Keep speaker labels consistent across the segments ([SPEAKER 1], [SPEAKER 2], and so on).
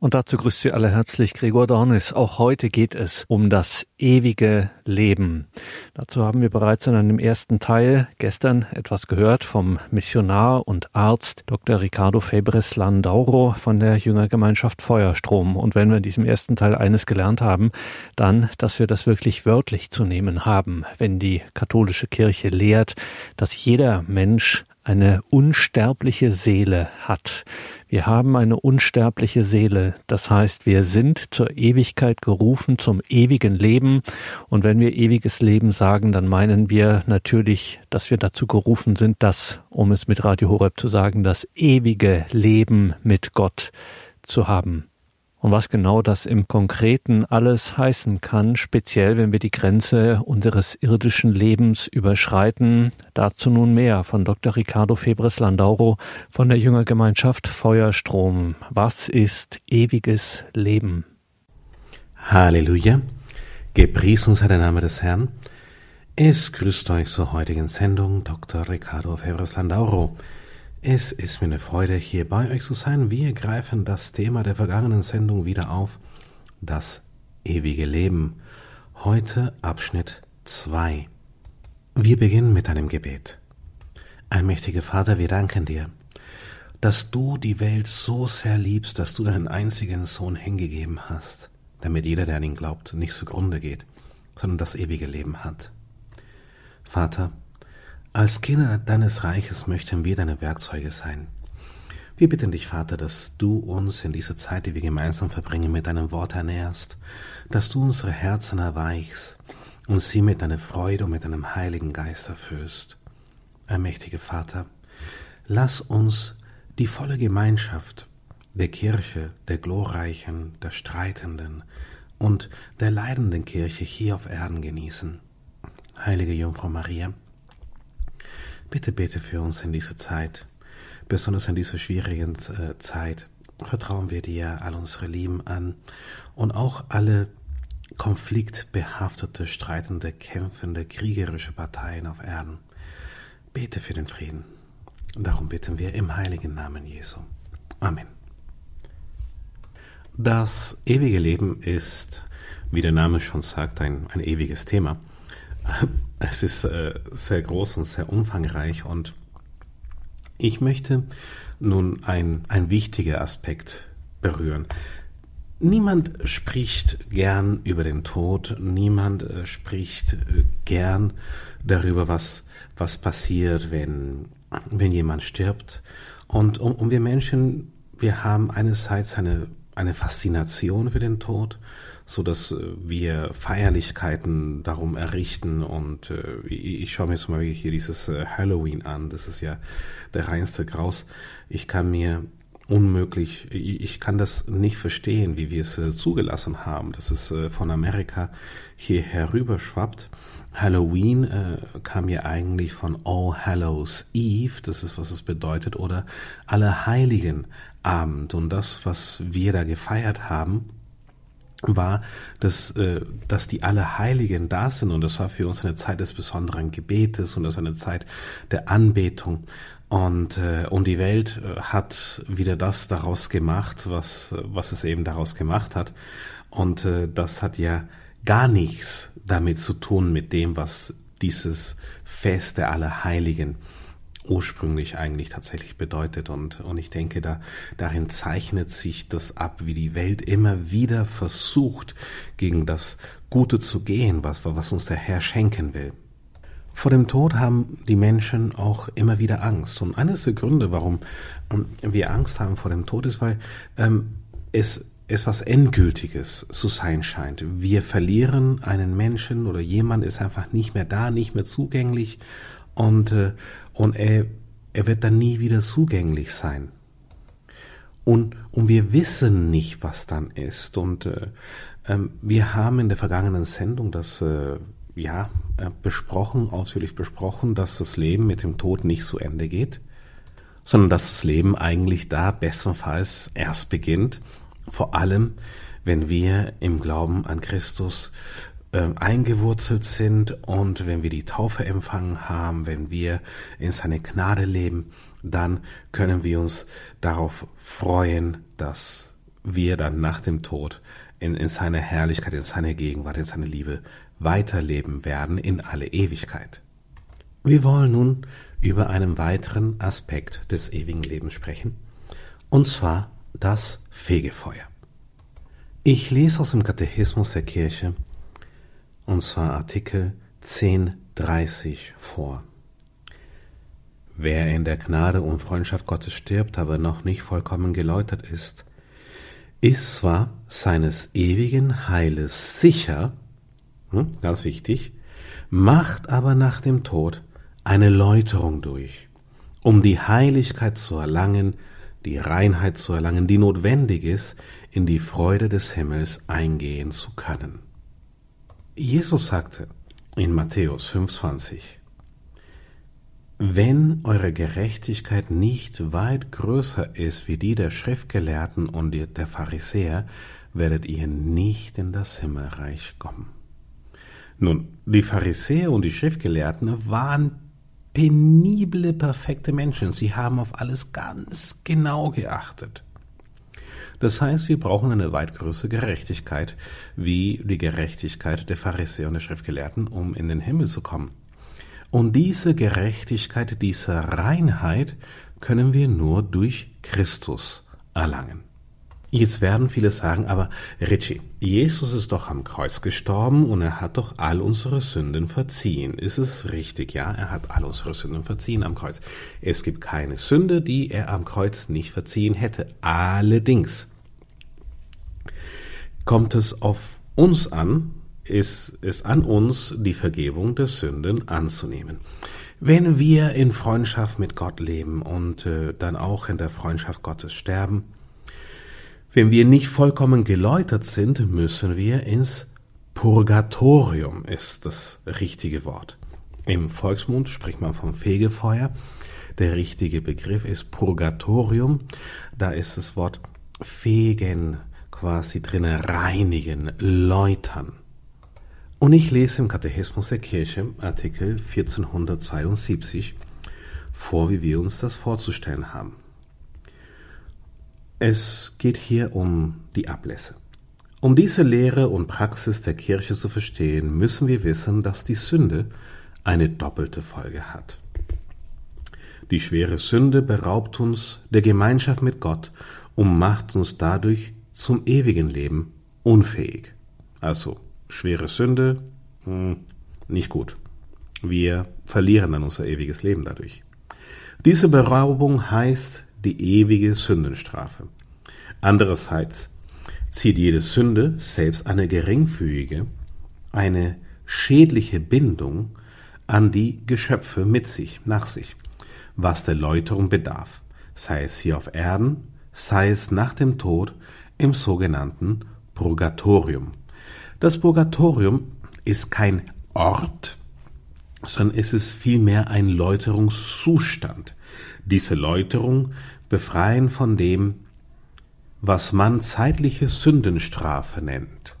[SPEAKER 1] Und dazu grüßt Sie alle herzlich Gregor Dornis. Auch heute geht es um das ewige Leben. Dazu haben wir bereits in einem ersten Teil gestern etwas gehört vom Missionar und Arzt Dr. Ricardo Febres Landauro von der Jüngergemeinschaft Feuerstrom. Und wenn wir in diesem ersten Teil eines gelernt haben, dann, dass wir das wirklich wörtlich zu nehmen haben, wenn die katholische Kirche lehrt, dass jeder Mensch eine unsterbliche Seele hat. Wir haben eine unsterbliche Seele. Das heißt, wir sind zur Ewigkeit gerufen, zum ewigen Leben. Und wenn wir ewiges Leben sagen, dann meinen wir natürlich, dass wir dazu gerufen sind, das, um es mit Radio Horeb zu sagen, das ewige Leben mit Gott zu haben. Und was genau das im Konkreten alles heißen kann, speziell wenn wir die Grenze unseres irdischen Lebens überschreiten, dazu nun mehr von Dr. Ricardo Febres Landauro von der Jüngergemeinschaft Feuerstrom. Was ist ewiges Leben?
[SPEAKER 2] Halleluja. Gepriesen sei der Name des Herrn. Es grüßt euch zur heutigen Sendung Dr. Ricardo Febres Landauro. Es ist mir eine Freude, hier bei euch zu sein. Wir greifen das Thema der vergangenen Sendung wieder auf, das ewige Leben. Heute Abschnitt 2. Wir beginnen mit einem Gebet. Allmächtiger Vater, wir danken dir, dass du die Welt so sehr liebst, dass du deinen einzigen Sohn hingegeben hast, damit jeder, der an ihn glaubt, nicht zugrunde geht, sondern das ewige Leben hat. Vater, als Kinder deines Reiches möchten wir deine Werkzeuge sein. Wir bitten dich, Vater, dass du uns in dieser Zeit, die wir gemeinsam verbringen, mit deinem Wort ernährst, dass du unsere Herzen erweichst und sie mit deiner Freude und mit deinem Heiligen Geist erfüllst. Allmächtige Vater, lass uns die volle Gemeinschaft der Kirche, der glorreichen, der streitenden und der leidenden Kirche hier auf Erden genießen. Heilige Jungfrau Maria, Bitte bete für uns in dieser Zeit, besonders in dieser schwierigen äh, Zeit. Vertrauen wir dir all unsere Lieben an und auch alle konfliktbehaftete, streitende, kämpfende, kriegerische Parteien auf Erden. Bete für den Frieden. Darum bitten wir im heiligen Namen Jesu. Amen. Das ewige Leben ist, wie der Name schon sagt, ein, ein ewiges Thema. Es ist äh, sehr groß und sehr umfangreich und ich möchte nun ein, ein wichtiger Aspekt berühren. Niemand spricht gern über den Tod, niemand äh, spricht äh, gern darüber, was, was passiert, wenn, wenn jemand stirbt. Und, und, und wir Menschen, wir haben einerseits eine, eine Faszination für den Tod so dass äh, wir Feierlichkeiten darum errichten und äh, ich schaue mir zum Beispiel hier dieses äh, Halloween an, das ist ja der reinste Graus. Ich kann mir unmöglich, ich kann das nicht verstehen, wie wir es äh, zugelassen haben, dass es äh, von Amerika hier herüberschwappt. Halloween äh, kam ja eigentlich von All Hallows Eve, das ist was es bedeutet, oder Allerheiligen Abend und das, was wir da gefeiert haben, war, dass, äh, dass die alle Heiligen da sind. Und das war für uns eine Zeit des besonderen Gebetes und das war eine Zeit der Anbetung. Und, äh, und die Welt äh, hat wieder das daraus gemacht, was, was es eben daraus gemacht hat. Und äh, das hat ja gar nichts damit zu tun mit dem, was dieses Fest der Allerheiligen ursprünglich eigentlich tatsächlich bedeutet. Und, und ich denke, da, darin zeichnet sich das ab, wie die Welt immer wieder versucht, gegen das Gute zu gehen, was, was uns der Herr schenken will. Vor dem Tod haben die Menschen auch immer wieder Angst. Und eines der Gründe, warum ähm, wir Angst haben vor dem Tod, ist, weil ähm, es etwas Endgültiges zu sein scheint. Wir verlieren einen Menschen oder jemand ist einfach nicht mehr da, nicht mehr zugänglich und, äh, und er, er wird dann nie wieder zugänglich sein. Und, und wir wissen nicht, was dann ist. Und äh, ähm, wir haben in der vergangenen Sendung das äh, ja äh, besprochen, ausführlich besprochen, dass das Leben mit dem Tod nicht zu Ende geht, sondern dass das Leben eigentlich da bestenfalls erst beginnt. Vor allem, wenn wir im Glauben an Christus eingewurzelt sind und wenn wir die Taufe empfangen haben, wenn wir in seine Gnade leben, dann können wir uns darauf freuen, dass wir dann nach dem Tod in, in seiner Herrlichkeit, in seiner Gegenwart, in seiner Liebe weiterleben werden in alle Ewigkeit. Wir wollen nun über einen weiteren Aspekt des ewigen Lebens sprechen, und zwar das Fegefeuer. Ich lese aus dem Katechismus der Kirche, und zwar Artikel 1030 vor. Wer in der Gnade und Freundschaft Gottes stirbt, aber noch nicht vollkommen geläutert ist, ist zwar seines ewigen Heiles sicher, hm, ganz wichtig, macht aber nach dem Tod eine Läuterung durch, um die Heiligkeit zu erlangen, die Reinheit zu erlangen, die notwendig ist, in die Freude des Himmels eingehen zu können. Jesus sagte in Matthäus 25, wenn eure Gerechtigkeit nicht weit größer ist wie die der Schriftgelehrten und der Pharisäer, werdet ihr nicht in das Himmelreich kommen. Nun, die Pharisäer und die Schriftgelehrten waren penible, perfekte Menschen. Sie haben auf alles ganz genau geachtet. Das heißt, wir brauchen eine weit größere Gerechtigkeit wie die Gerechtigkeit der Pharisäer und der Schriftgelehrten, um in den Himmel zu kommen. Und diese Gerechtigkeit, diese Reinheit können wir nur durch Christus erlangen. Jetzt werden viele sagen, aber Richie, Jesus ist doch am Kreuz gestorben und er hat doch all unsere Sünden verziehen. Ist es richtig? Ja, er hat all unsere Sünden verziehen am Kreuz. Es gibt keine Sünde, die er am Kreuz nicht verziehen hätte. Allerdings kommt es auf uns an, ist es an uns, die Vergebung der Sünden anzunehmen. Wenn wir in Freundschaft mit Gott leben und äh, dann auch in der Freundschaft Gottes sterben, wenn wir nicht vollkommen geläutert sind, müssen wir ins Purgatorium, ist das richtige Wort. Im Volksmund spricht man vom Fegefeuer. Der richtige Begriff ist Purgatorium. Da ist das Wort fegen quasi drinnen, reinigen, läutern. Und ich lese im Katechismus der Kirche Artikel 1472 vor, wie wir uns das vorzustellen haben. Es geht hier um die Ablässe. Um diese Lehre und Praxis der Kirche zu verstehen, müssen wir wissen, dass die Sünde eine doppelte Folge hat. Die schwere Sünde beraubt uns der Gemeinschaft mit Gott und macht uns dadurch zum ewigen Leben unfähig. Also schwere Sünde, hm, nicht gut. Wir verlieren dann unser ewiges Leben dadurch. Diese Beraubung heißt die ewige Sündenstrafe. Andererseits zieht jede Sünde selbst eine geringfügige, eine schädliche Bindung an die Geschöpfe mit sich, nach sich, was der Läuterung bedarf, sei es hier auf Erden, sei es nach dem Tod im sogenannten Purgatorium. Das Purgatorium ist kein Ort, sondern es ist vielmehr ein Läuterungszustand. Diese Läuterung befreien von dem, was man zeitliche Sündenstrafe nennt.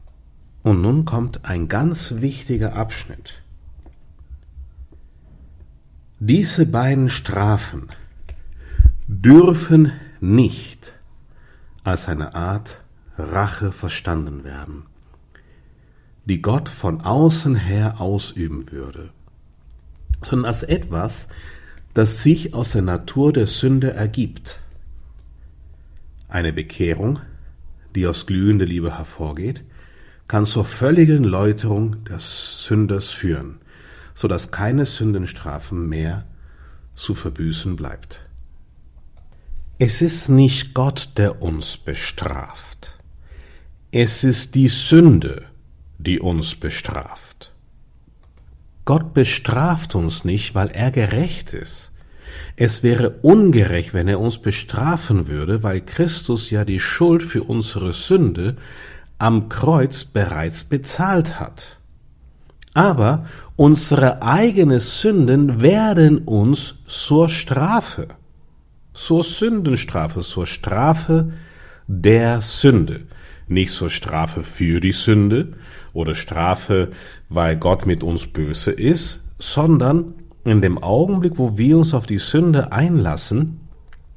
[SPEAKER 2] Und nun kommt ein ganz wichtiger Abschnitt. Diese beiden Strafen dürfen nicht als eine Art Rache verstanden werden die Gott von außen her ausüben würde, sondern als etwas, das sich aus der Natur der Sünde ergibt. Eine Bekehrung, die aus glühender Liebe hervorgeht, kann zur völligen Läuterung des Sünders führen, so dass keine Sündenstrafen mehr zu verbüßen bleibt. Es ist nicht Gott, der uns bestraft. Es ist die Sünde, die uns bestraft. Gott bestraft uns nicht, weil er gerecht ist. Es wäre ungerecht, wenn er uns bestrafen würde, weil Christus ja die Schuld für unsere Sünde am Kreuz bereits bezahlt hat. Aber unsere eigenen Sünden werden uns zur Strafe, zur Sündenstrafe, zur Strafe der Sünde. Nicht zur Strafe für die Sünde, oder Strafe, weil Gott mit uns böse ist, sondern in dem Augenblick, wo wir uns auf die Sünde einlassen,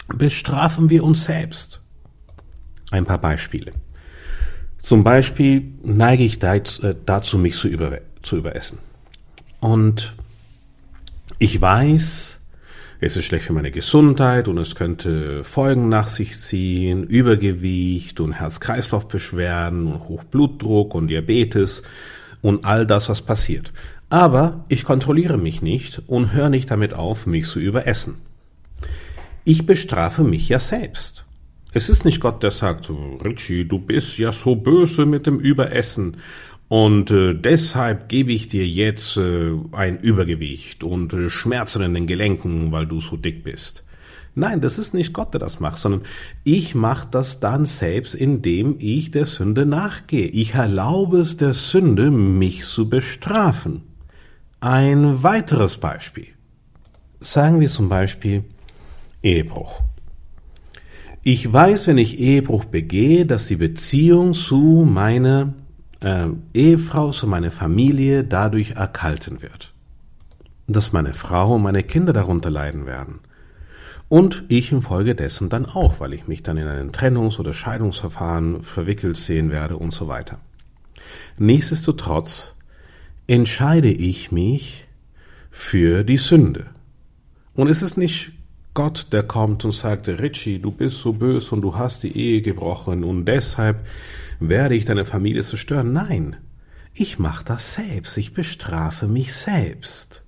[SPEAKER 2] bestrafen wir uns selbst. Ein paar Beispiele. Zum Beispiel neige ich äh, dazu, mich zu, über, zu überessen. Und ich weiß, es ist schlecht für meine Gesundheit und es könnte Folgen nach sich ziehen, Übergewicht und Herz-Kreislauf-Beschwerden und Hochblutdruck und Diabetes und all das, was passiert. Aber ich kontrolliere mich nicht und höre nicht damit auf, mich zu überessen. Ich bestrafe mich ja selbst. Es ist nicht Gott, der sagt, Richie, du bist ja so böse mit dem Überessen und äh, deshalb gebe ich dir jetzt äh, ein Übergewicht und äh, Schmerzen in den Gelenken, weil du so dick bist. Nein, das ist nicht Gott, der das macht, sondern ich mache das dann selbst, indem ich der Sünde nachgehe. Ich erlaube es der Sünde, mich zu bestrafen. Ein weiteres Beispiel. Sagen wir zum Beispiel Ehebruch. Ich weiß, wenn ich Ehebruch begehe, dass die Beziehung zu meiner äh, Ehefrau, zu meiner Familie dadurch erkalten wird. Dass meine Frau und meine Kinder darunter leiden werden. Und ich infolgedessen dann auch, weil ich mich dann in ein Trennungs- oder Scheidungsverfahren verwickelt sehen werde und so weiter. Nichtsdestotrotz entscheide ich mich für die Sünde. Und es ist nicht Gott, der kommt und sagt, Richie, du bist so böse und du hast die Ehe gebrochen und deshalb werde ich deine Familie zerstören. Nein, ich mache das selbst, ich bestrafe mich selbst.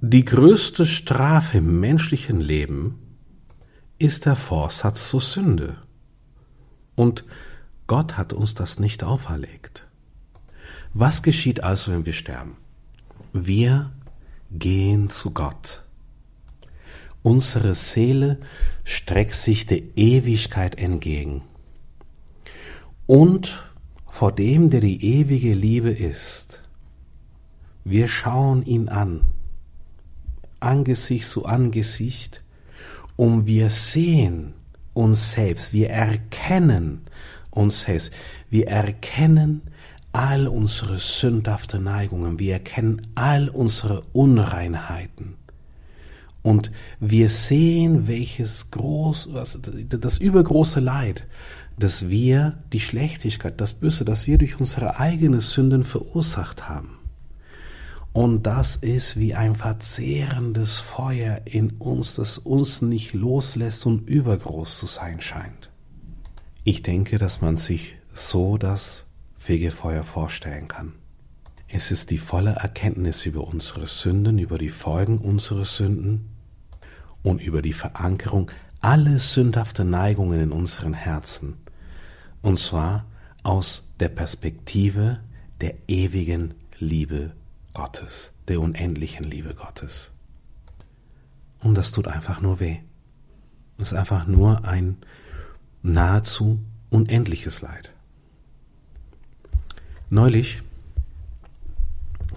[SPEAKER 2] Die größte Strafe im menschlichen Leben ist der Vorsatz zur Sünde. Und Gott hat uns das nicht auferlegt. Was geschieht also, wenn wir sterben? Wir gehen zu Gott. Unsere Seele streckt sich der Ewigkeit entgegen und vor dem, der die ewige Liebe ist. Wir schauen ihn an, Angesicht zu Angesicht, und wir sehen uns selbst, wir erkennen uns selbst, wir erkennen all unsere sündhaften Neigungen, wir erkennen all unsere Unreinheiten. Und wir sehen, welches groß, was, das übergroße Leid, dass wir die Schlechtigkeit, das Böse, das wir durch unsere eigenen Sünden verursacht haben. Und das ist wie ein verzehrendes Feuer in uns, das uns nicht loslässt und übergroß zu sein scheint. Ich denke, dass man sich so das Fegefeuer vorstellen kann. Es ist die volle Erkenntnis über unsere Sünden, über die Folgen unserer Sünden und über die Verankerung aller sündhaften Neigungen in unseren Herzen und zwar aus der Perspektive der ewigen Liebe Gottes, der unendlichen Liebe Gottes. Und das tut einfach nur weh. Das ist einfach nur ein nahezu unendliches Leid. Neulich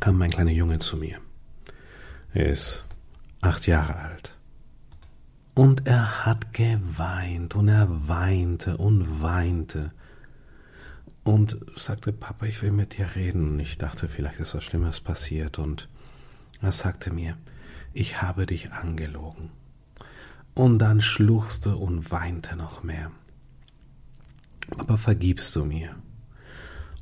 [SPEAKER 2] kam mein kleiner Junge zu mir. Er ist acht Jahre alt. Und er hat geweint und er weinte und weinte und sagte, Papa, ich will mit dir reden. Und ich dachte, vielleicht ist was Schlimmes passiert. Und er sagte mir, ich habe dich angelogen. Und dann schluchzte und weinte noch mehr. Aber vergibst du mir?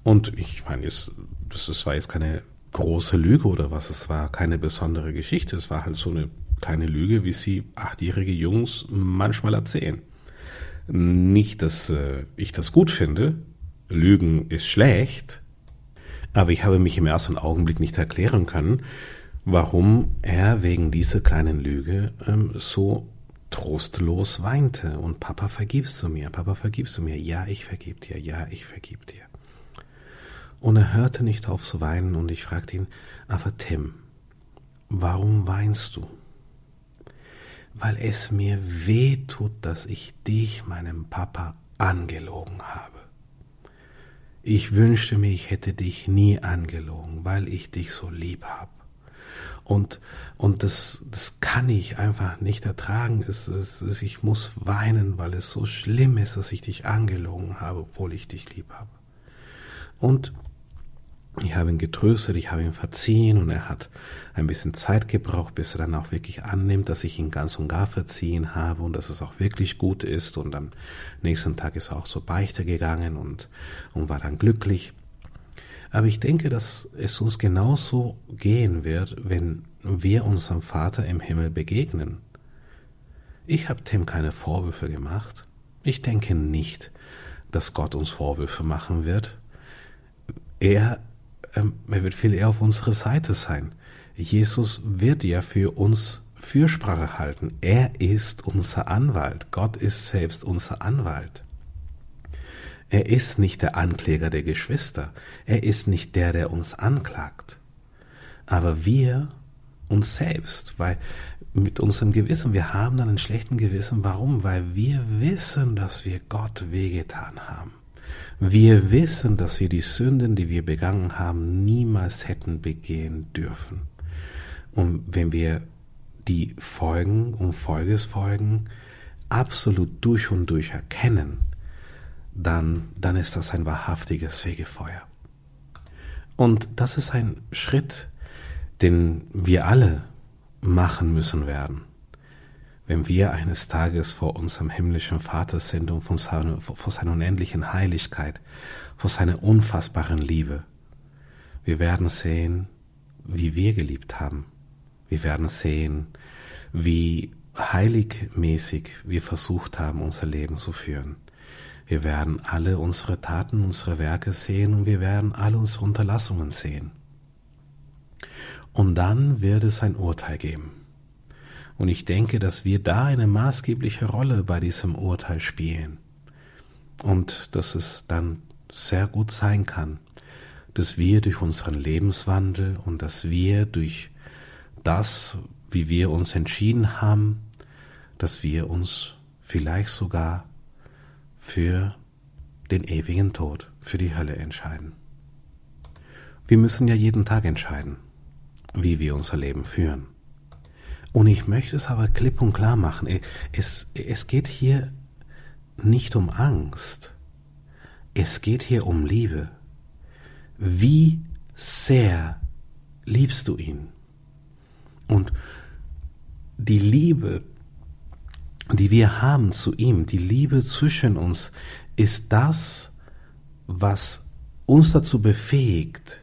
[SPEAKER 2] Und ich meine, das war jetzt keine große Lüge oder was, es war keine besondere Geschichte. Es war halt so eine kleine Lüge, wie sie achtjährige Jungs manchmal erzählen. Nicht, dass äh, ich das gut finde. Lügen ist schlecht. Aber ich habe mich im ersten Augenblick nicht erklären können, warum er wegen dieser kleinen Lüge ähm, so trostlos weinte. Und Papa, vergibst du mir? Papa, vergibst du mir? Ja, ich vergib dir. Ja, ich vergib dir. Und er hörte nicht auf zu weinen und ich fragte ihn, aber Tim, warum weinst du? weil es mir weh tut, dass ich dich, meinem Papa, angelogen habe. Ich wünschte mir, ich hätte dich nie angelogen, weil ich dich so lieb habe. Und, und das, das kann ich einfach nicht ertragen. Es, es, es, ich muss weinen, weil es so schlimm ist, dass ich dich angelogen habe, obwohl ich dich lieb habe. Und Ich habe ihn getröstet, ich habe ihn verziehen und er hat ein bisschen Zeit gebraucht, bis er dann auch wirklich annimmt, dass ich ihn ganz und gar verziehen habe und dass es auch wirklich gut ist. Und am nächsten Tag ist er auch so Beichte gegangen und, und war dann glücklich. Aber ich denke, dass es uns genauso gehen wird, wenn wir unserem Vater im Himmel begegnen. Ich habe Tim keine Vorwürfe gemacht. Ich denke nicht, dass Gott uns Vorwürfe machen wird. Er ähm, er wird viel eher auf unserer Seite sein. Jesus wird ja für uns Fürsprache halten. Er ist unser Anwalt. Gott ist selbst unser Anwalt. Er ist nicht der Ankläger der Geschwister. Er ist nicht der, der uns anklagt. Aber wir uns selbst, weil mit unserem Gewissen, wir haben dann einen schlechten Gewissen. Warum? Weil wir wissen, dass wir Gott wehgetan haben. Wir wissen, dass wir die Sünden, die wir begangen haben, niemals hätten begehen dürfen. Und wenn wir die Folgen und Folgesfolgen absolut durch und durch erkennen, dann, dann ist das ein wahrhaftiges Fegefeuer. Und das ist ein Schritt, den wir alle machen müssen werden wenn wir eines Tages vor unserem himmlischen Vater sind und vor seiner, vor seiner unendlichen Heiligkeit, vor seiner unfassbaren Liebe. Wir werden sehen, wie wir geliebt haben. Wir werden sehen, wie heiligmäßig wir versucht haben, unser Leben zu führen. Wir werden alle unsere Taten, unsere Werke sehen und wir werden alle unsere Unterlassungen sehen. Und dann wird es ein Urteil geben. Und ich denke, dass wir da eine maßgebliche Rolle bei diesem Urteil spielen. Und dass es dann sehr gut sein kann, dass wir durch unseren Lebenswandel und dass wir durch das, wie wir uns entschieden haben, dass wir uns vielleicht sogar für den ewigen Tod, für die Hölle entscheiden. Wir müssen ja jeden Tag entscheiden, wie wir unser Leben führen. Und ich möchte es aber klipp und klar machen. Es, es geht hier nicht um Angst. Es geht hier um Liebe. Wie sehr liebst du ihn? Und die Liebe, die wir haben zu ihm, die Liebe zwischen uns, ist das, was uns dazu befähigt,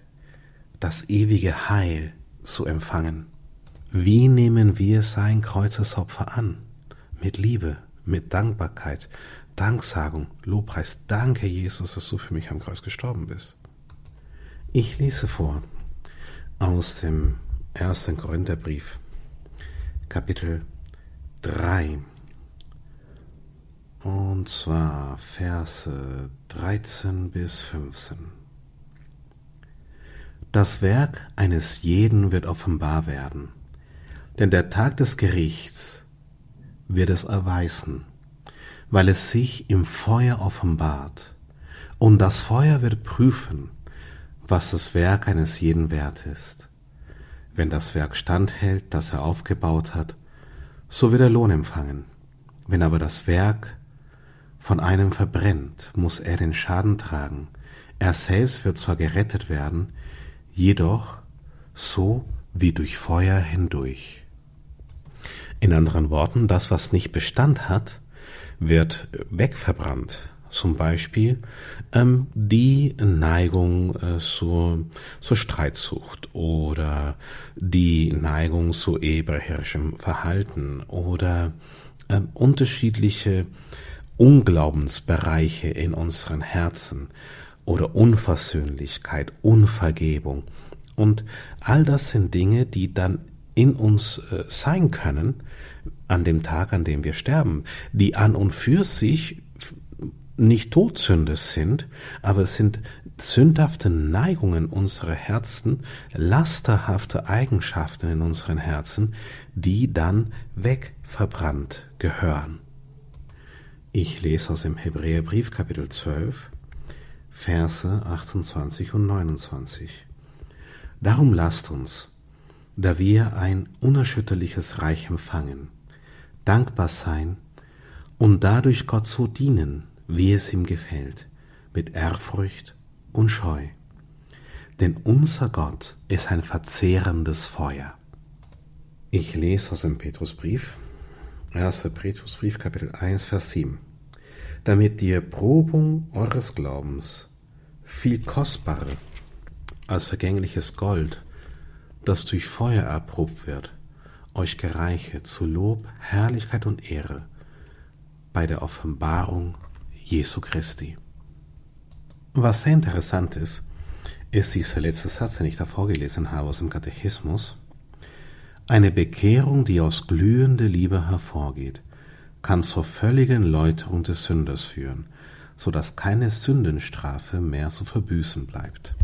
[SPEAKER 2] das ewige Heil zu empfangen. Wie nehmen wir sein Kreuzesopfer an? Mit Liebe, mit Dankbarkeit, Danksagung, Lobpreis. Danke, Jesus, dass du für mich am Kreuz gestorben bist. Ich lese vor aus dem ersten Korintherbrief, Kapitel 3. Und zwar Verse 13 bis 15. Das Werk eines jeden wird offenbar werden denn der Tag des Gerichts wird es erweisen, weil es sich im Feuer offenbart, und das Feuer wird prüfen, was das Werk eines jeden wert ist. Wenn das Werk standhält, das er aufgebaut hat, so wird er Lohn empfangen. Wenn aber das Werk von einem verbrennt, muss er den Schaden tragen. Er selbst wird zwar gerettet werden, jedoch so wie durch Feuer hindurch. In anderen Worten, das, was nicht Bestand hat, wird wegverbrannt. Zum Beispiel ähm, die Neigung äh, zur, zur Streitsucht oder die Neigung zu eberherrschem Verhalten oder äh, unterschiedliche Unglaubensbereiche in unseren Herzen oder Unversöhnlichkeit, Unvergebung. Und all das sind Dinge, die dann in uns äh, sein können an dem Tag, an dem wir sterben, die an und für sich nicht Todsünde sind, aber es sind sündhafte Neigungen unserer Herzen, lasterhafte Eigenschaften in unseren Herzen, die dann wegverbrannt gehören. Ich lese aus dem Hebräerbrief Kapitel 12, Verse 28 und 29. Darum lasst uns, da wir ein unerschütterliches Reich empfangen, dankbar sein und dadurch Gott so dienen, wie es ihm gefällt, mit Ehrfurcht und Scheu. denn unser Gott ist ein verzehrendes Feuer. Ich lese aus dem Petrusbrief, 1. Petrusbrief, Kapitel 1, Vers 7. Damit die Erprobung eures Glaubens viel kostbarer als vergängliches Gold, das durch Feuer erprobt wird, euch gereiche zu Lob, Herrlichkeit und Ehre bei der Offenbarung Jesu Christi. Was sehr interessant ist, ist dieser letzte Satz, den ich da vorgelesen habe aus dem Katechismus. Eine Bekehrung, die aus glühender Liebe hervorgeht, kann zur völligen Läuterung des Sünders führen, so dass keine Sündenstrafe mehr zu verbüßen bleibt.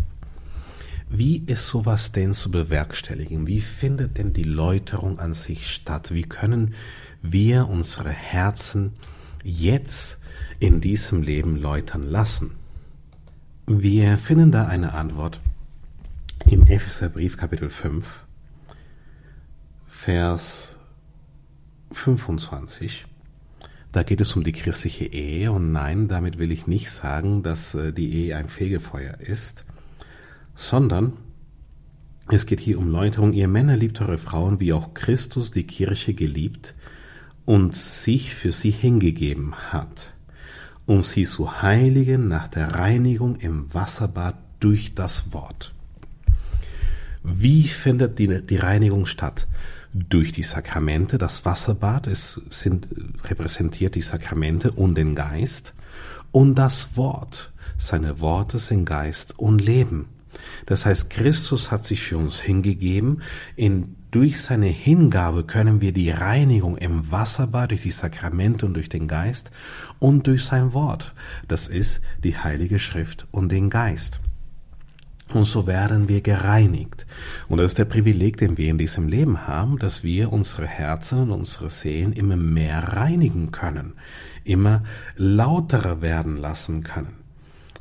[SPEAKER 2] Wie ist sowas denn zu bewerkstelligen? Wie findet denn die Läuterung an sich statt? Wie können wir unsere Herzen jetzt in diesem Leben läutern lassen? Wir finden da eine Antwort im Epheserbrief Kapitel 5, Vers 25. Da geht es um die christliche Ehe und nein, damit will ich nicht sagen, dass äh, die Ehe ein Fegefeuer ist, sondern es geht hier um Läuterung. Ihr Männer liebt eure Frauen, wie auch Christus die Kirche geliebt und sich für sie hingegeben hat, um sie zu heiligen nach der Reinigung im Wasserbad durch das Wort. Wie findet die, die Reinigung statt? Durch die Sakramente, das Wasserbad, es sind, repräsentiert die Sakramente und den Geist und das Wort. Seine Worte sind Geist und Leben. Das heißt, Christus hat sich für uns hingegeben. In, durch seine Hingabe können wir die Reinigung im Wasserbad, durch die Sakramente und durch den Geist und durch sein Wort. Das ist die Heilige Schrift und den Geist. Und so werden wir gereinigt. Und das ist der Privileg, den wir in diesem Leben haben, dass wir unsere Herzen und unsere Seelen immer mehr reinigen können, immer lauterer werden lassen können.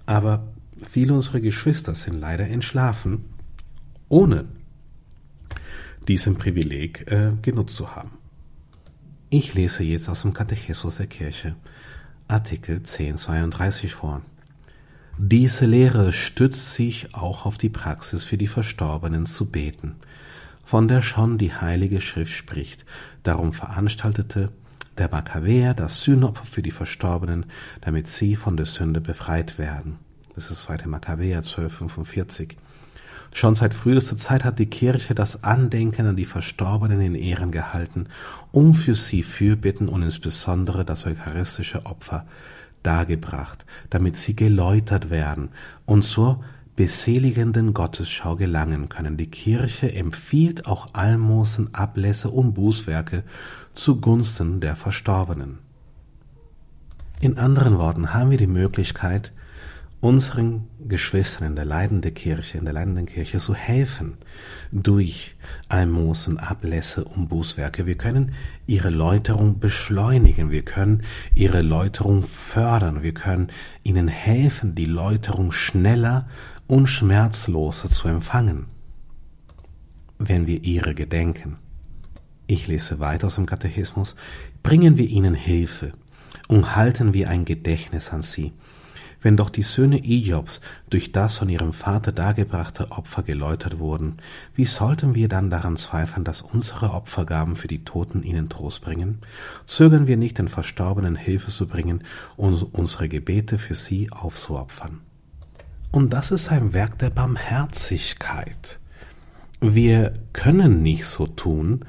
[SPEAKER 2] Aber viele unserer Geschwister sind leider entschlafen, ohne diesem Privileg äh, genutzt zu haben. Ich lese jetzt aus dem Katechismus der Kirche Artikel 1032 vor. Diese Lehre stützt sich auch auf die Praxis für die Verstorbenen zu beten, von der schon die Heilige Schrift spricht. Darum veranstaltete der Makkabäer das Sühnopfer für die Verstorbenen, damit sie von der Sünde befreit werden. Das ist 2. Makkabäer 1245. Schon seit frühester Zeit hat die Kirche das Andenken an die Verstorbenen in Ehren gehalten, um für sie Fürbitten und insbesondere das eucharistische Opfer dargebracht, damit sie geläutert werden und zur beseligenden Gottesschau gelangen können. Die Kirche empfiehlt auch Almosen, Ablässe und Bußwerke zugunsten der Verstorbenen. In anderen Worten haben wir die Möglichkeit, unseren Geschwistern in der leidenden Kirche, in der leidenden Kirche zu helfen durch Almosen, Ablässe und Bußwerke. Wir können ihre Läuterung beschleunigen, wir können ihre Läuterung fördern, wir können ihnen helfen, die Läuterung schneller und schmerzloser zu empfangen, wenn wir ihre gedenken. Ich lese weiter aus dem Katechismus, bringen wir ihnen Hilfe und halten wir ein Gedächtnis an sie wenn doch die Söhne Iobs durch das von ihrem Vater dargebrachte Opfer geläutert wurden, wie sollten wir dann daran zweifeln, dass unsere Opfergaben für die Toten ihnen Trost bringen? Zögern wir nicht, den Verstorbenen Hilfe zu bringen und unsere Gebete für sie aufzuopfern. Und das ist ein Werk der Barmherzigkeit. Wir können nicht so tun,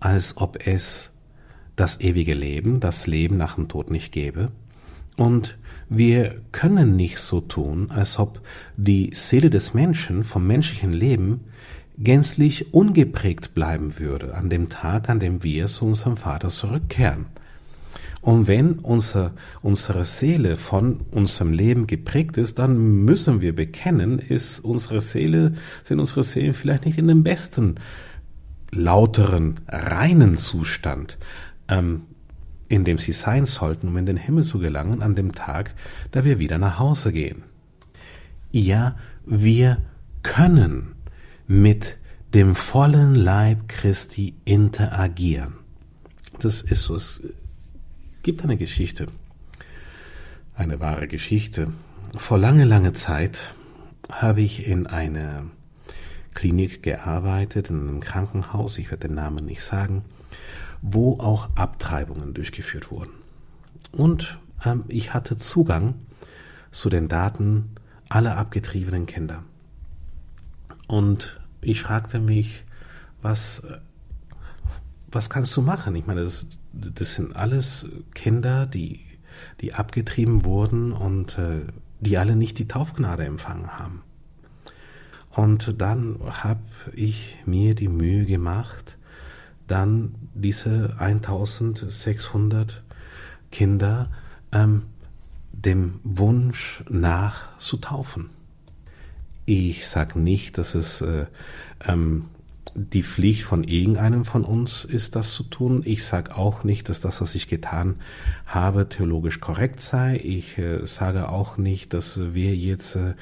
[SPEAKER 2] als ob es das ewige Leben, das Leben nach dem Tod nicht gäbe, und wir können nicht so tun, als ob die Seele des Menschen vom menschlichen Leben gänzlich ungeprägt bleiben würde an dem Tag, an dem wir zu unserem Vater zurückkehren. Und wenn unser, unsere Seele von unserem Leben geprägt ist, dann müssen wir bekennen, ist unsere Seele, sind unsere Seelen vielleicht nicht in dem besten, lauteren, reinen Zustand. Ähm, in dem sie sein sollten, um in den Himmel zu gelangen an dem Tag, da wir wieder nach Hause gehen. Ja, wir können mit dem vollen Leib Christi interagieren. Das ist so. Es gibt eine Geschichte, eine wahre Geschichte. Vor lange, lange Zeit habe ich in einer Klinik gearbeitet, in einem Krankenhaus, ich werde den Namen nicht sagen, wo auch Abtreibungen durchgeführt wurden. Und ähm, ich hatte Zugang zu den Daten aller abgetriebenen Kinder. Und ich fragte mich, was, was kannst du machen? Ich meine, das, das sind alles Kinder, die, die abgetrieben wurden und äh, die alle nicht die Taufgnade empfangen haben. Und dann habe ich mir die Mühe gemacht, dann diese 1600 Kinder ähm, dem Wunsch nach zu taufen. Ich sage nicht, dass es äh, ähm, die Pflicht von irgendeinem von uns ist, das zu tun. Ich sage auch nicht, dass das, was ich getan habe, theologisch korrekt sei. Ich äh, sage auch nicht, dass wir jetzt äh,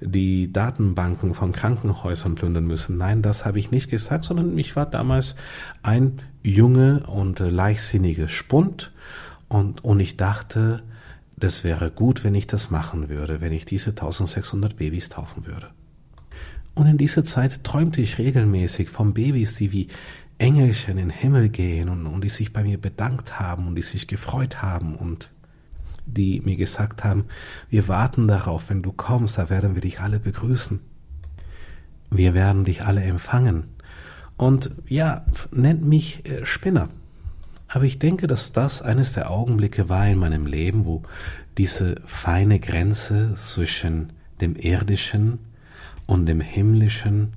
[SPEAKER 2] die Datenbanken von Krankenhäusern plündern müssen. Nein, das habe ich nicht gesagt, sondern ich war damals ein junge und äh, leichtsinniger Spund und, und ich dachte, das wäre gut, wenn ich das machen würde, wenn ich diese 1600 Babys taufen würde. Und in dieser Zeit träumte ich regelmäßig von Babys, die wie Engelchen in den Himmel gehen und, und die sich bei mir bedankt haben und die sich gefreut haben und die mir gesagt haben, wir warten darauf, wenn du kommst, da werden wir dich alle begrüßen. Wir werden dich alle empfangen. Und ja, nennt mich äh, Spinner. Aber ich denke, dass das eines der Augenblicke war in meinem Leben, wo diese feine Grenze zwischen dem Irdischen und dem Himmlischen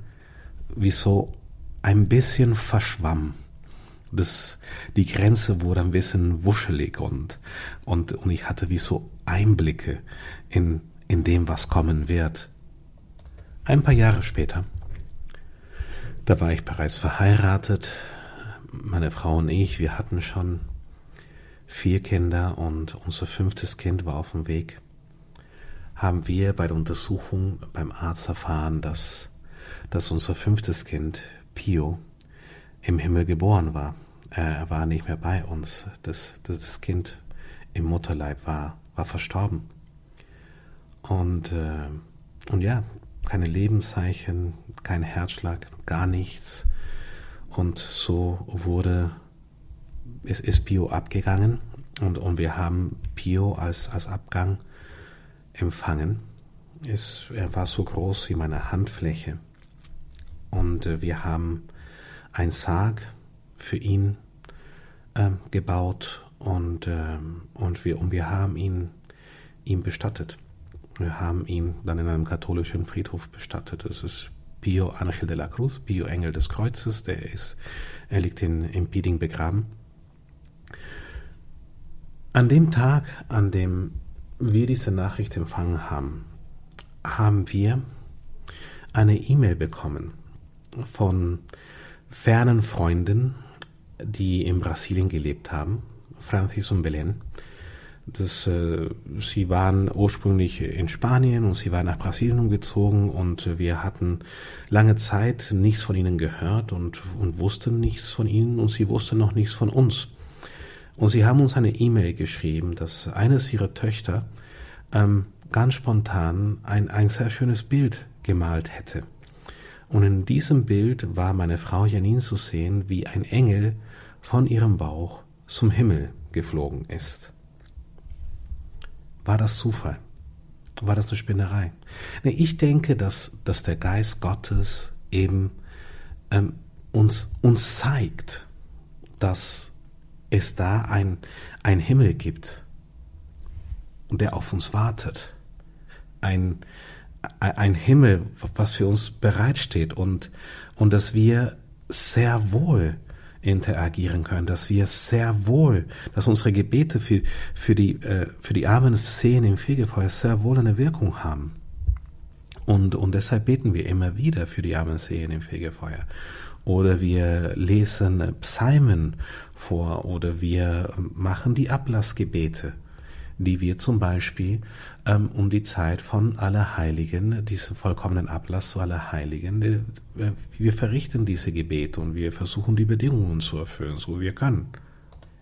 [SPEAKER 2] wie so ein bisschen verschwamm. Das, die Grenze wurde ein bisschen wuschelig und, und, und ich hatte wie so Einblicke in, in dem, was kommen wird. Ein paar Jahre später, da war ich bereits verheiratet, meine Frau und ich, wir hatten schon vier Kinder und unser fünftes Kind war auf dem Weg haben wir bei der Untersuchung beim Arzt erfahren, dass, dass unser fünftes Kind, Pio, im Himmel geboren war. Er war nicht mehr bei uns. Das, das, das Kind im Mutterleib war, war verstorben. Und, äh, und ja, keine Lebenszeichen, kein Herzschlag, gar nichts. Und so wurde, es ist Pio abgegangen und, und wir haben Pio als, als Abgang empfangen. Es, er war so groß wie meine Handfläche. Und äh, wir haben ein Sarg für ihn äh, gebaut und, äh, und, wir, und wir haben ihn, ihn bestattet. Wir haben ihn dann in einem katholischen Friedhof bestattet. Das ist Pio Angel de la Cruz, Pio Engel des Kreuzes, der ist, er liegt in, in Pieding begraben. An dem Tag, an dem wir diese Nachricht empfangen haben, haben wir eine E-Mail bekommen von fernen Freunden, die in Brasilien gelebt haben, Francis und Belen. Das, äh, sie waren ursprünglich in Spanien und sie waren nach Brasilien umgezogen und wir hatten lange Zeit nichts von ihnen gehört und, und wussten nichts von ihnen und sie wussten noch nichts von uns. Und sie haben uns eine E-Mail geschrieben, dass eines ihrer Töchter ähm, ganz spontan ein, ein sehr schönes Bild gemalt hätte. Und in diesem Bild war meine Frau Janine zu sehen, wie ein Engel von ihrem Bauch zum Himmel geflogen ist. War das Zufall? War das eine Spinnerei? Ich denke, dass, dass der Geist Gottes eben ähm, uns, uns zeigt, dass es da ein, ein Himmel gibt und der auf uns wartet. Ein, ein Himmel, was für uns bereitsteht und, und dass wir sehr wohl interagieren können, dass wir sehr wohl, dass unsere Gebete für, für, die, äh, für die armen Seelen im Fegefeuer sehr wohl eine Wirkung haben. Und, und deshalb beten wir immer wieder für die armen Seelen im Fegefeuer. Oder wir lesen Psalmen vor oder wir machen die Ablassgebete, die wir zum Beispiel ähm, um die Zeit von Allerheiligen, diesen vollkommenen Ablass zu Allerheiligen, äh, wir verrichten diese Gebete und wir versuchen die Bedingungen zu erfüllen, so wir können.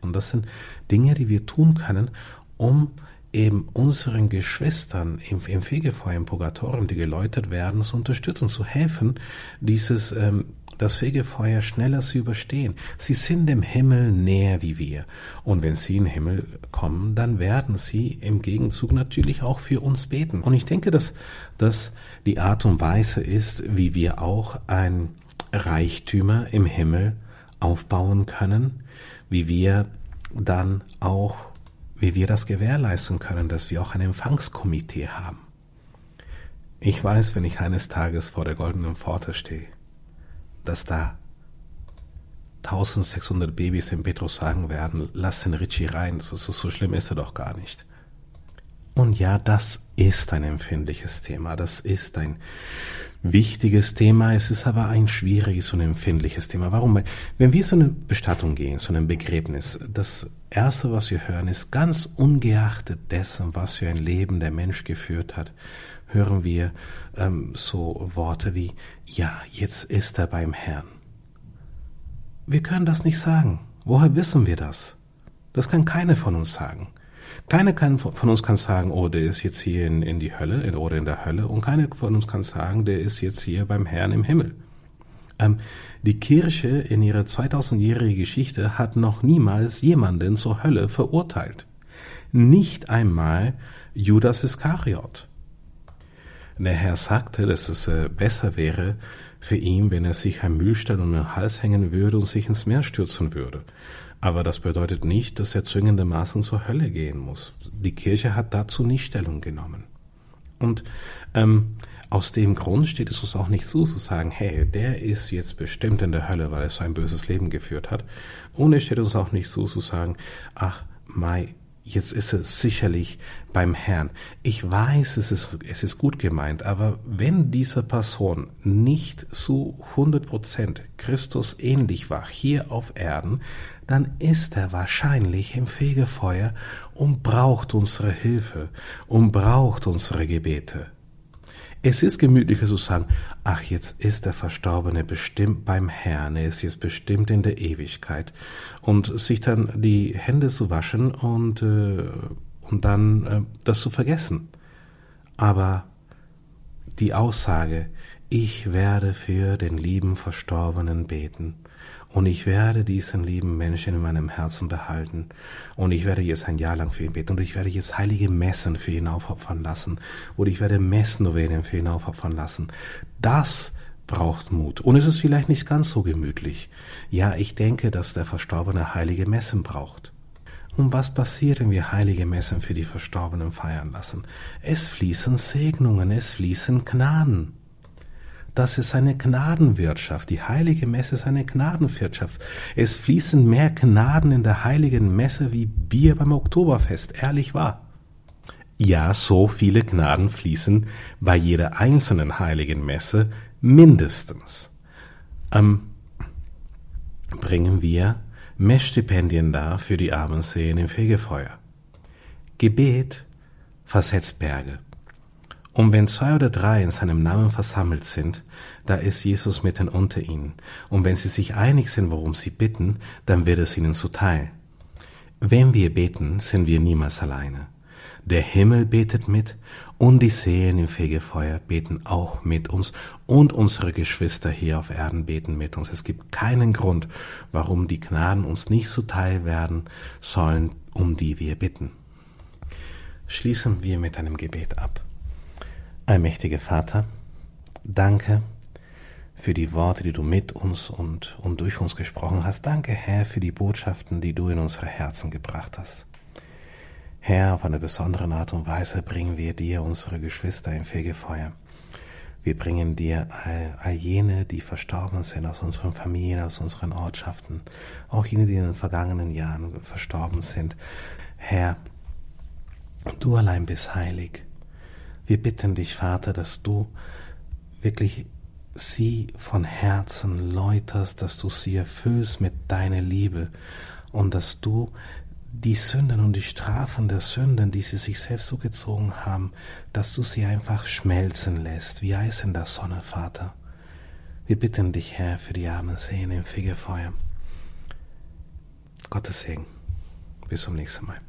[SPEAKER 2] Und das sind Dinge, die wir tun können, um eben unseren Geschwistern im, im Fegefeuer, im Purgatorium, die geläutert werden, zu unterstützen, zu helfen, dieses, ähm, das Fegefeuer schneller zu überstehen. Sie sind dem Himmel näher wie wir. Und wenn sie in den Himmel kommen, dann werden sie im Gegenzug natürlich auch für uns beten. Und ich denke, dass das die Art und Weise ist, wie wir auch ein Reichtümer im Himmel aufbauen können, wie wir dann auch, wie wir das gewährleisten können, dass wir auch ein Empfangskomitee haben. Ich weiß, wenn ich eines Tages vor der goldenen Pforte stehe, dass da 1600 Babys im Petrus sagen werden, lass den Richie rein, so, so, so schlimm ist er doch gar nicht. Und ja, das ist ein empfindliches Thema, das ist ein wichtiges Thema, es ist aber ein schwieriges und empfindliches Thema. Warum? Wenn wir zu einer Bestattung gehen, zu einem Begräbnis, das Erste, was wir hören, ist ganz ungeachtet dessen, was für ein Leben der Mensch geführt hat, hören wir ähm, so Worte wie, ja, jetzt ist er beim Herrn. Wir können das nicht sagen. Woher wissen wir das? Das kann keiner von uns sagen. Keiner kann, von uns kann sagen, oh, der ist jetzt hier in, in die Hölle in, oder in der Hölle und keiner von uns kann sagen, der ist jetzt hier beim Herrn im Himmel. Ähm, die Kirche in ihrer 2000-jährigen Geschichte hat noch niemals jemanden zur Hölle verurteilt. Nicht einmal Judas Iskariot. Der Herr sagte, dass es äh, besser wäre für ihn, wenn er sich ein Mühlstein um den Hals hängen würde und sich ins Meer stürzen würde. Aber das bedeutet nicht, dass er zwingendermaßen zur Hölle gehen muss. Die Kirche hat dazu nicht Stellung genommen. Und ähm, aus dem Grund steht es uns auch nicht zu, zu sagen, hey, der ist jetzt bestimmt in der Hölle, weil er so ein böses Leben geführt hat. Und es steht uns auch nicht zu, zu sagen, ach, Mai, jetzt ist es sicherlich beim Herrn. Ich weiß, es ist, es ist gut gemeint, aber wenn diese Person nicht zu 100 Prozent Christus ähnlich war hier auf Erden, dann ist er wahrscheinlich im Fegefeuer und braucht unsere Hilfe und braucht unsere Gebete. Es ist gemütlicher zu sagen, ach, jetzt ist der Verstorbene bestimmt beim Herrn, er ist jetzt bestimmt in der Ewigkeit. Und sich dann die Hände zu waschen und, äh, und dann äh, das zu vergessen. Aber die Aussage, ich werde für den lieben Verstorbenen beten, und ich werde diesen lieben Menschen in meinem Herzen behalten. Und ich werde jetzt ein Jahr lang für ihn beten. Und ich werde jetzt heilige Messen für ihn aufopfern lassen. Oder ich werde Messnovenen für ihn aufopfern lassen. Das braucht Mut. Und es ist vielleicht nicht ganz so gemütlich. Ja, ich denke, dass der Verstorbene heilige Messen braucht. Und was passiert, wenn wir heilige Messen für die Verstorbenen feiern lassen? Es fließen Segnungen, es fließen Gnaden. Das ist eine Gnadenwirtschaft. Die heilige Messe ist eine Gnadenwirtschaft. Es fließen mehr Gnaden in der heiligen Messe wie Bier beim Oktoberfest. Ehrlich wahr. Ja, so viele Gnaden fließen bei jeder einzelnen heiligen Messe mindestens. Ähm, bringen wir Messstipendien dar für die armen Seelen im Fegefeuer. Gebet versetzt Berge. Und wenn zwei oder drei in seinem Namen versammelt sind, da ist Jesus mitten unter ihnen. Und wenn sie sich einig sind, worum sie bitten, dann wird es ihnen zuteil. Wenn wir beten, sind wir niemals alleine. Der Himmel betet mit und die Seelen im Fegefeuer beten auch mit uns und unsere Geschwister hier auf Erden beten mit uns. Es gibt keinen Grund, warum die Gnaden uns nicht zuteil werden sollen, um die wir bitten. Schließen wir mit einem Gebet ab. Allmächtiger Vater, danke für die Worte, die du mit uns und, und durch uns gesprochen hast. Danke, Herr, für die Botschaften, die du in unsere Herzen gebracht hast. Herr, auf eine besondere Art und Weise bringen wir dir unsere Geschwister im Fegefeuer. Wir bringen dir all, all jene, die verstorben sind aus unseren Familien, aus unseren Ortschaften, auch jene, die in den vergangenen Jahren verstorben sind. Herr, du allein bist heilig. Wir bitten dich, Vater, dass du wirklich sie von Herzen läuterst, dass du sie erfüllst mit deiner Liebe und dass du die Sünden und die Strafen der Sünden, die sie sich selbst zugezogen haben, dass du sie einfach schmelzen lässt, wie Eis in der Sonne, Vater. Wir bitten dich, Herr, für die armen Seelen im Fegefeuer. Gottes Segen. Bis zum nächsten Mal.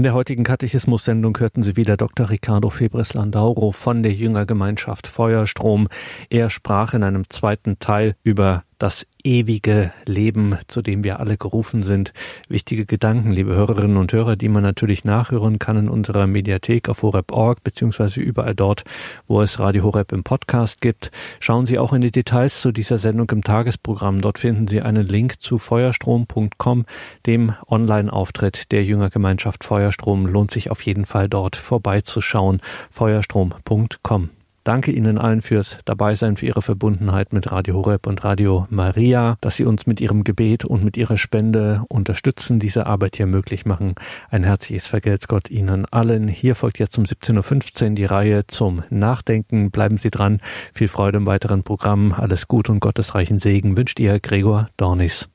[SPEAKER 1] In der heutigen Katechismus-Sendung hörten Sie wieder Dr. Ricardo Febres Landauro von der Jüngergemeinschaft Feuerstrom. Er sprach in einem zweiten Teil über das ewige Leben, zu dem wir alle gerufen sind. Wichtige Gedanken, liebe Hörerinnen und Hörer, die man natürlich nachhören kann in unserer Mediathek auf horeb.org, beziehungsweise überall dort, wo es Radio Horeb im Podcast gibt. Schauen Sie auch in die Details zu dieser Sendung im Tagesprogramm. Dort finden Sie einen Link zu feuerstrom.com, dem Online-Auftritt der Jüngergemeinschaft Feuerstrom. Lohnt sich auf jeden Fall dort vorbeizuschauen. feuerstrom.com. Danke Ihnen allen fürs Dabeisein, für Ihre Verbundenheit mit Radio Horeb und Radio Maria, dass Sie uns mit Ihrem Gebet und mit Ihrer Spende unterstützen, diese Arbeit hier möglich machen. Ein herzliches Vergelt's Gott Ihnen allen. Hier folgt jetzt um 17.15 Uhr die Reihe zum Nachdenken. Bleiben Sie dran. Viel Freude im weiteren Programm. Alles Gut und gottesreichen Segen wünscht Ihr Gregor Dornis.